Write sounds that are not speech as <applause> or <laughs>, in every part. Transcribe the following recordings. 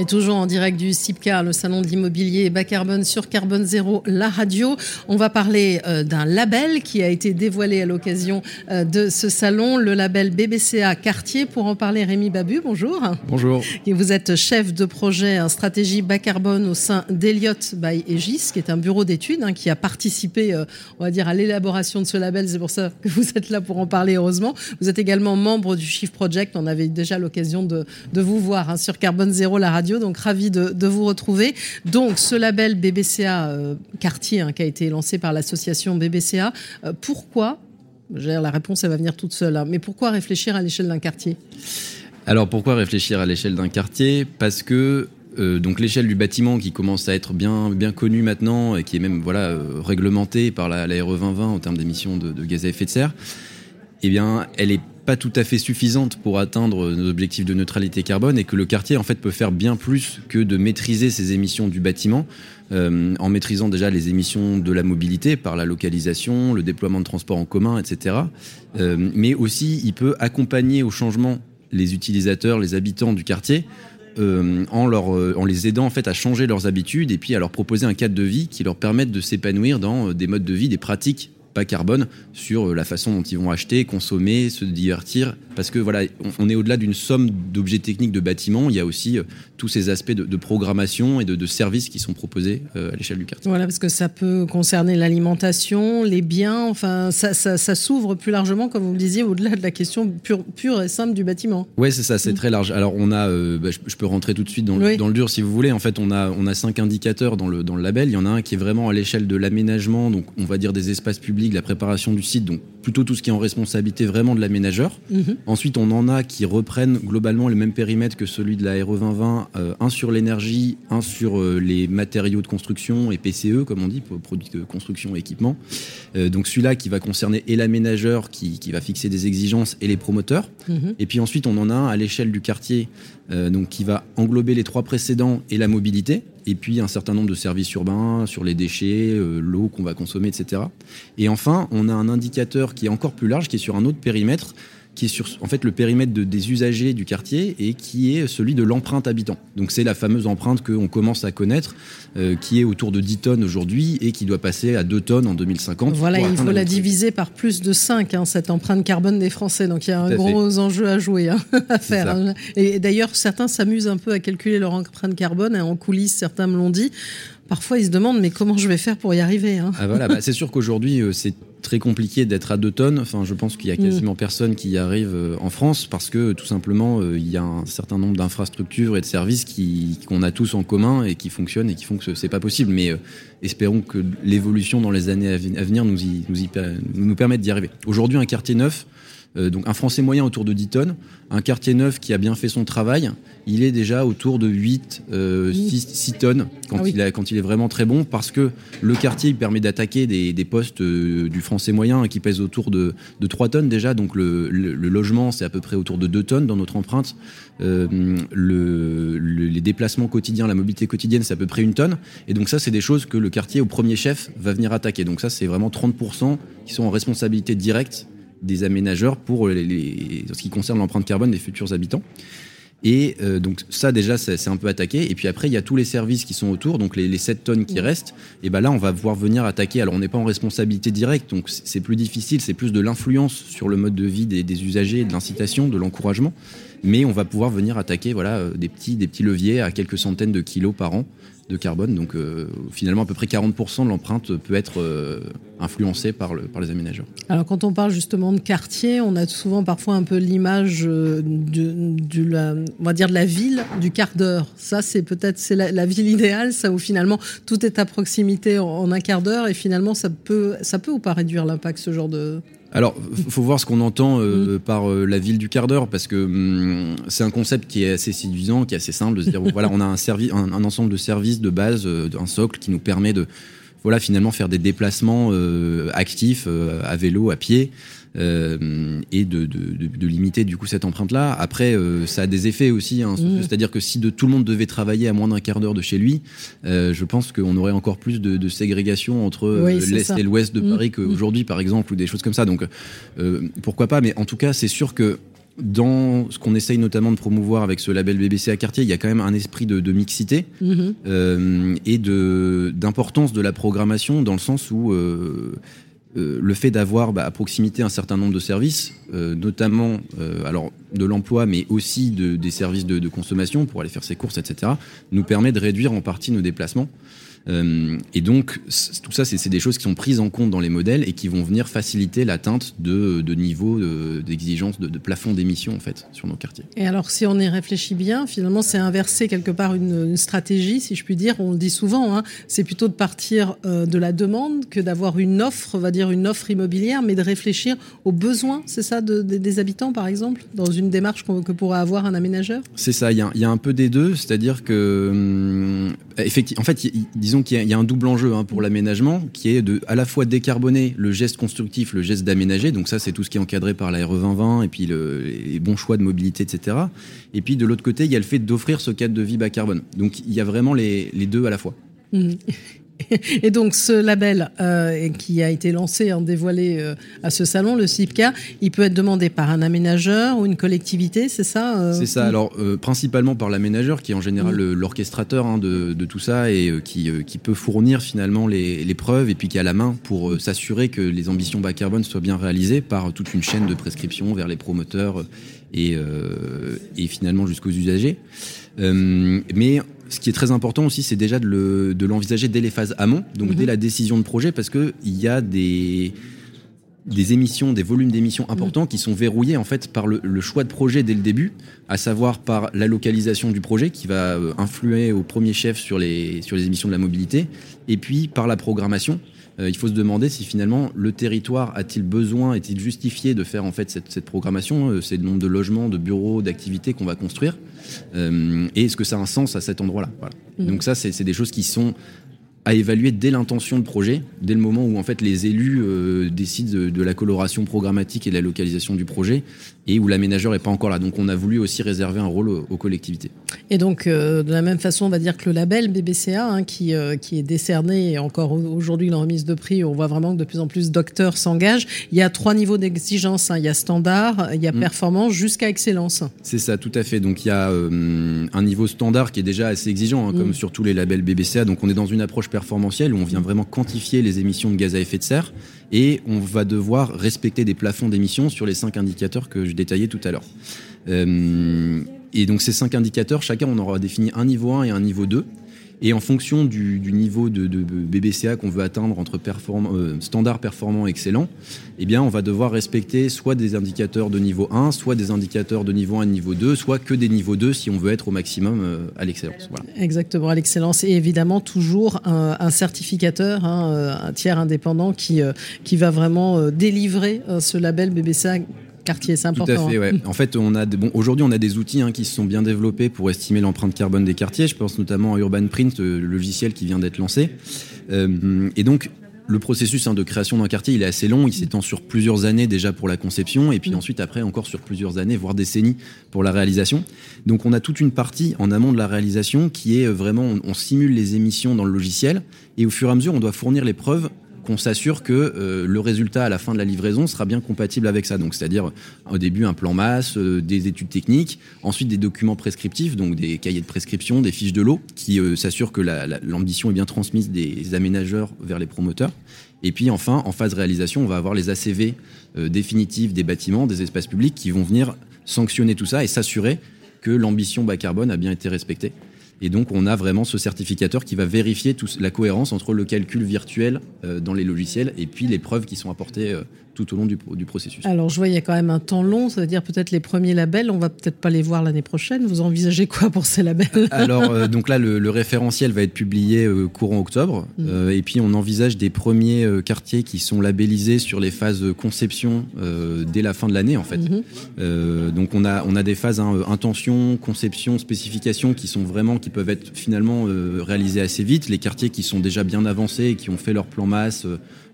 Et toujours en direct du CIPCA, le salon de l'immobilier bas carbone sur Carbone Zéro, la radio. On va parler euh, d'un label qui a été dévoilé à l'occasion euh, de ce salon, le label BBCA Quartier. Pour en parler, Rémi Babu, bonjour. Bonjour. Et vous êtes chef de projet en stratégie bas carbone au sein d'Eliott by Egis, qui est un bureau d'études hein, qui a participé, euh, on va dire, à l'élaboration de ce label. C'est pour ça que vous êtes là pour en parler, heureusement. Vous êtes également membre du Shift Project. On avait déjà l'occasion de, de, vous voir hein, sur Carbone Zéro, la radio donc ravi de, vous retrouver. Donc ce label BBCA euh, quartier hein, qui a été lancé par l'association BBCA, euh, pourquoi La réponse elle va venir toute seule, hein, mais pourquoi réfléchir à l'échelle d'un quartier? Alors pourquoi réfléchir à l'échelle d'un quartier? Parce que euh, donc l'échelle du bâtiment qui commence à être bien, bien connue maintenant et qui est même voilà, réglementée par la, RE 2020 en termes d'émissions de, de, gaz à effet de serre, eh bien, elle est pas tout à fait suffisante pour atteindre nos objectifs de neutralité carbone et que le quartier en fait peut faire bien plus que de maîtriser ses émissions du bâtiment euh, en maîtrisant déjà les émissions de la mobilité par la localisation, le déploiement de transports en commun, etc. Euh, mais aussi il peut accompagner au changement les utilisateurs, les habitants du quartier euh, en, leur, en les aidant en fait à changer leurs habitudes et puis à leur proposer un cadre de vie qui leur permette de s'épanouir dans des modes de vie, des pratiques carbone sur euh, la façon dont ils vont acheter, consommer, se divertir. Parce que voilà, on, est au-delà d'une somme d'objets techniques de bâtiments. Il y a aussi euh, tous ces aspects de, programmation et de, services qui sont proposés euh, à l'échelle du quartier. Voilà, parce que ça peut concerner l'alimentation, les biens. Enfin, ça, ça, s'ouvre plus largement, comme vous le disiez, au-delà de la question pure, pure et simple du bâtiment. Oui, c'est ça, c'est très large. Alors, on a, bah, je, peux rentrer tout de suite dans le, dans le, dur si vous voulez. En fait, on a, on a cinq indicateurs dans le, dans le label. Il y en a un qui est vraiment à l'échelle de l'aménagement, donc on va dire des espaces publics la préparation du site, donc plutôt tout ce qui est en responsabilité vraiment de l'aménageur. Mhm. Ensuite, on en a qui reprennent globalement le même périmètre que celui de la RE 2020, euh, un sur l'énergie, un sur euh, les matériaux de construction et PCE, comme on dit, produits de construction et équipement. Euh, donc celui-là qui va concerner et l'aménageur qui, qui, va fixer des exigences et les promoteurs. Mhm. Et puis ensuite, on en a un à l'échelle du quartier, donc qui va englober les trois précédents et la mobilité et puis un certain nombre de services urbains sur les déchets, euh, l'eau qu'on va consommer, etc. Et enfin, on a un indicateur qui est encore plus large, qui est sur un autre périmètre, qui est sur en fait le périmètre des usagers du quartier et qui est celui de l'empreinte habitant. Donc c'est la fameuse empreinte qu'on commence à connaître, euh, qui est autour de 10 tonnes aujourd'hui et qui doit passer à 2 tonnes en 2050. Voilà, il faut la diviser par plus de 5, hein, cette empreinte carbone des Français. Donc il y a un gros enjeu à jouer, hein, <laughs> à faire. Hein. Et d'ailleurs, certains s'amusent un peu à calculer leur empreinte carbone. Et en coulisses, certains me l'ont dit parfois ils se demandent mais comment je vais faire pour y arriver ah, voilà, bah, C'est sûr qu'aujourd'hui euh, c'est très compliqué d'être à 2 tonnes. Enfin, je pense qu'il y a mm. quasiment personne qui y arrive euh, en France parce que tout simplement, euh, il y a un certain nombre d'infrastructures et de services qu'on a tous en commun et qui fonctionnent et qui font que c'est pas possible. Mais espérons que l'évolution dans les années à venir nous, y, nous, y, nous permette d'y arriver. Aujourd'hui, un quartier neuf, donc un Français moyen autour de 10 tonnes, un quartier neuf qui a bien fait son travail, il est déjà autour de 8, 6, tonnes quand, ah il quand il est vraiment très bon parce que le quartier il permet d'attaquer des, des, postes du français moyen qui pèse autour de, 3 tonnes déjà. Donc le, logement, c'est à peu près autour de 2 tonnes dans notre empreinte. Euh, les déplacements quotidiens, la mobilité quotidienne, c'est à peu près une tonne. Et donc ça, c'est des choses que le quartier au premier chef va venir attaquer. Donc ça, c'est vraiment 30% qui sont en responsabilité directe des aménageurs pour les, ce qui concerne l'empreinte carbone des futurs habitants. Et euh, donc ça déjà c'est un peu attaqué. Et puis après il y a tous les services qui sont autour, donc les, les 7 tonnes qui restent. Et ben là on va pouvoir venir attaquer. Alors on n'est pas en responsabilité directe, donc c'est plus difficile, c'est plus de l'influence sur le mode de vie des, des usagers, de l'incitation, de l'encouragement. Mais on va pouvoir venir attaquer voilà euh, des petits des petits leviers à quelques centaines de kilos par an de carbone. Donc euh, finalement, à peu près 40% de l'empreinte peut être euh, influencée par, le, par les aménageurs. Alors quand on parle justement de quartier, on a souvent parfois un peu l'image de, la, on va dire de la ville du quart d'heure. Ça, c'est peut-être c'est la, ville idéale, ça où finalement tout est à proximité en, un quart d'heure et finalement ça peut, ça peut ou pas réduire l'impact ce genre de alors, faut voir ce qu'on entend euh, mm. par euh, la ville du quart d'heure, parce que hum, c'est un concept qui est assez séduisant, qui est assez simple de se dire voilà, on a un, un, ensemble de services de base, euh, un socle qui nous permet de voilà, finalement faire des déplacements actifs à vélo, à pied. Euh, et de, de, de, limiter du coup cette empreinte-là. Après, euh, ça a des effets aussi. Hein, mmh. C'est-à-dire que si de, tout le monde devait travailler à moins d'un quart d'heure de chez lui, euh, je pense qu'on aurait encore plus de, de ségrégation entre l'est et l'ouest de mmh. Paris qu'aujourd'hui, par exemple, ou des choses comme ça. Donc, pourquoi pas Mais en tout cas, c'est sûr que dans ce qu'on essaye notamment de promouvoir avec ce label BBC à quartier, il y a quand même un esprit de, de mixité mmh. euh, et de d'importance de la programmation dans le sens où euh, euh, le fait d'avoir bah, à proximité un certain nombre de services, notamment alors de l'emploi, mais aussi des services de, consommation pour aller faire ses courses, etc., nous permet de réduire en partie nos déplacements. Euh, et donc, tout ça, c'est des choses qui sont prises en compte dans les modèles et qui vont venir faciliter l'atteinte de, de niveaux d'exigence, de, de, plafond d'émissions, en fait, sur nos quartiers. Et alors, si on y réfléchit bien, finalement, c'est inverser quelque part une, stratégie, si je puis dire. On le dit souvent, hein, c'est plutôt de partir euh, de la demande que d'avoir une offre, on va dire une offre immobilière, mais de réfléchir aux besoins, c'est ça, des habitants, par exemple, dans une démarche que pourrait avoir un aménageur? C'est ça, il y, y, a un peu des deux, c'est-à-dire que, hum, effectivement, en fait, disons qu'il y, a un double enjeu hein, pour l'aménagement, qui est de à la fois décarboner le geste constructif, le geste d'aménager. Donc ça, c'est tout ce qui est encadré par la RE 2020 et puis le, les bons choix de mobilité, etc. Et puis de l'autre côté, il y a le fait d'offrir ce cadre de vie bas carbone. Donc il y a vraiment les, les deux à la fois. Mmh. <laughs> Et donc ce label euh, qui a été lancé, en dévoilé euh, à ce salon, le CIPCA, il peut être demandé par un aménageur ou une collectivité, c'est ça euh C'est ça. Alors principalement par l'aménageur, qui est en général mm. l'orchestrateur hein, de, de, tout ça et qui, qui, peut fournir finalement les, les, preuves et puis qui a la main pour s'assurer que les ambitions bas carbone soient bien réalisées par toute une chaîne de prescription vers les promoteurs et, et finalement jusqu'aux usagers. mais ce qui est très important aussi, c'est déjà de l'envisager dès les phases amont, donc dès mhm. la décision de projet, parce qu'il y a des, des émissions, des volumes d'émissions importants qui sont verrouillés en fait par le, choix de projet dès le début, à savoir par la localisation du projet qui va euh, influer au premier chef sur les, sur les émissions de la mobilité, et puis par la programmation. Euh, il faut se demander si finalement le territoire a-t-il besoin, est-il justifié de faire en fait cette, cette programmation, euh, c'est le nombre de logements, de bureaux, d'activités qu'on va construire. Euh, et est-ce que ça a un sens à cet endroit-là? Voilà. Mmh. Donc ça, c'est des choses qui sont à évaluer dès l'intention de projet, dès le moment où en fait les élus euh, décident de, la coloration programmatique et de la localisation du projet, et où l'aménageur n'est pas encore là. Donc on a voulu aussi réserver un rôle aux, collectivités. Et donc euh, de la même façon, on va dire que le label BBCA, hein, qui, euh, qui est décerné, et encore aujourd'hui dans remise de prix, on voit vraiment que de plus en plus d'acteurs s'engagent. Il y a trois niveaux d'exigence. Hein. Il y a standard, il y a mm. performance, jusqu'à excellence. C'est ça, tout à fait. Donc il y a un niveau standard qui est déjà assez exigeant, hein, comme mm. sur tous les labels BBCA. Donc on est dans une approche performantielle où on vient vraiment quantifier les émissions de gaz à effet de serre et on va devoir respecter des plafonds d'émissions sur les cinq indicateurs que je détaillais tout à l'heure. Euh, et donc ces cinq indicateurs, chacun on aura défini un niveau 1 et un niveau 2. Et en fonction du, niveau de, BBCA qu'on veut atteindre entre euh, standard performant et excellent, eh bien, on va devoir respecter soit des indicateurs de niveau 1, soit des indicateurs de niveau 1 et niveau 2, soit que des niveaux 2 si on veut être au maximum euh, à l'excellence. Exactement, à l'excellence. Et évidemment, toujours un, certificateur, hein, euh, un tiers indépendant qui, qui va vraiment délivrer ce label BBCA quartier, c'est important. Tout à fait, ouais. En fait, on a bon, aujourd'hui, on a des outils hein, qui se sont bien développés pour estimer l'empreinte carbone des quartiers. Je pense notamment à Urban Print, le logiciel qui vient d'être lancé. Euh, et donc, le processus hein, de création d'un quartier, il est assez long. Il s'étend sur plusieurs années déjà pour la conception, et puis mm. ensuite après encore sur plusieurs années, voire décennies pour la réalisation. Donc on a toute une partie en amont de la réalisation qui est vraiment, on, on simule les émissions dans le logiciel, et au fur et à mesure, on doit fournir les preuves qu'on s'assure que euh, le résultat à la fin de la livraison sera bien compatible avec ça. C'est-à-dire au début un plan masse, euh, des études techniques, ensuite des documents prescriptifs, donc des cahiers de prescription, des fiches de l'eau, qui euh, s'assurent que l'ambition est bien transmise des aménageurs vers les promoteurs. Et puis enfin, en phase réalisation, on va avoir les ACV définitifs des bâtiments, des espaces publics, qui vont venir sanctionner tout ça et s'assurer que l'ambition bas carbone a bien été respectée. Et donc, on a vraiment ce certificateur qui va vérifier la cohérence entre le calcul virtuel euh, dans les logiciels et puis les preuves qui sont apportées euh, tout au long du, du processus. Alors je vois, il y a quand même un temps long, ça veut dire peut-être les premiers labels, on va peut-être pas les voir l'année prochaine. Vous envisagez quoi pour ces labels? Alors donc là, le, référentiel va être publié courant octobre, mmh. et puis on envisage des premiers quartiers qui sont labellisés sur les phases conception dès la fin de l'année en fait. Mmh. donc on a on a des phases hein, intention, conception, spécification qui sont vraiment qui peuvent être finalement réalisées assez vite. Les quartiers qui sont déjà bien avancés et qui ont fait leur plan masse,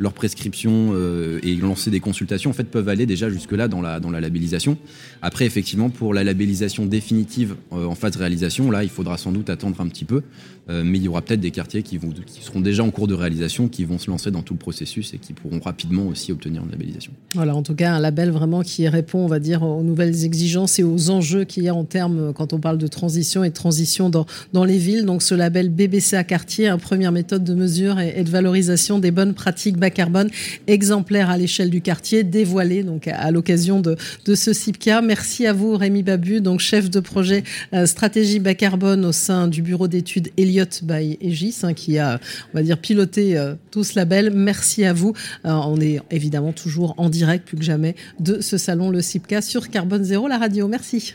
euh, leur prescription euh, et lancer des consultations, en fait, peuvent aller déjà jusque-là dans la, dans la labellisation. Après, effectivement, pour la labellisation définitive euh, en phase de réalisation, là, il faudra sans doute attendre un petit peu, mais il y aura peut-être des quartiers qui, vont, qui seront déjà en cours de réalisation, qui vont se lancer dans tout le processus et qui pourront rapidement aussi obtenir une labellisation. Voilà, en tout cas, un label vraiment qui répond, on va dire, aux nouvelles exigences et aux enjeux qu'il y a en termes, quand on parle de transition et de transition dans, dans les villes. Donc, ce label BBCA quartier, une première méthode de mesure et, et de valorisation des bonnes pratiques carbone, exemplaire à l'échelle du quartier, dévoilé donc à l'occasion de, de ce CIPCA. Merci à vous, Rémi Babu, donc chef de projet euh, stratégie bas carbone au sein du bureau d'études Elliott by Egis, hein, qui a, on va dire, piloté euh, tout ce label. Merci à vous. Euh, on est évidemment toujours en direct, plus que jamais, de ce salon, le CIPCA, sur Carbone Zéro, la radio. Merci.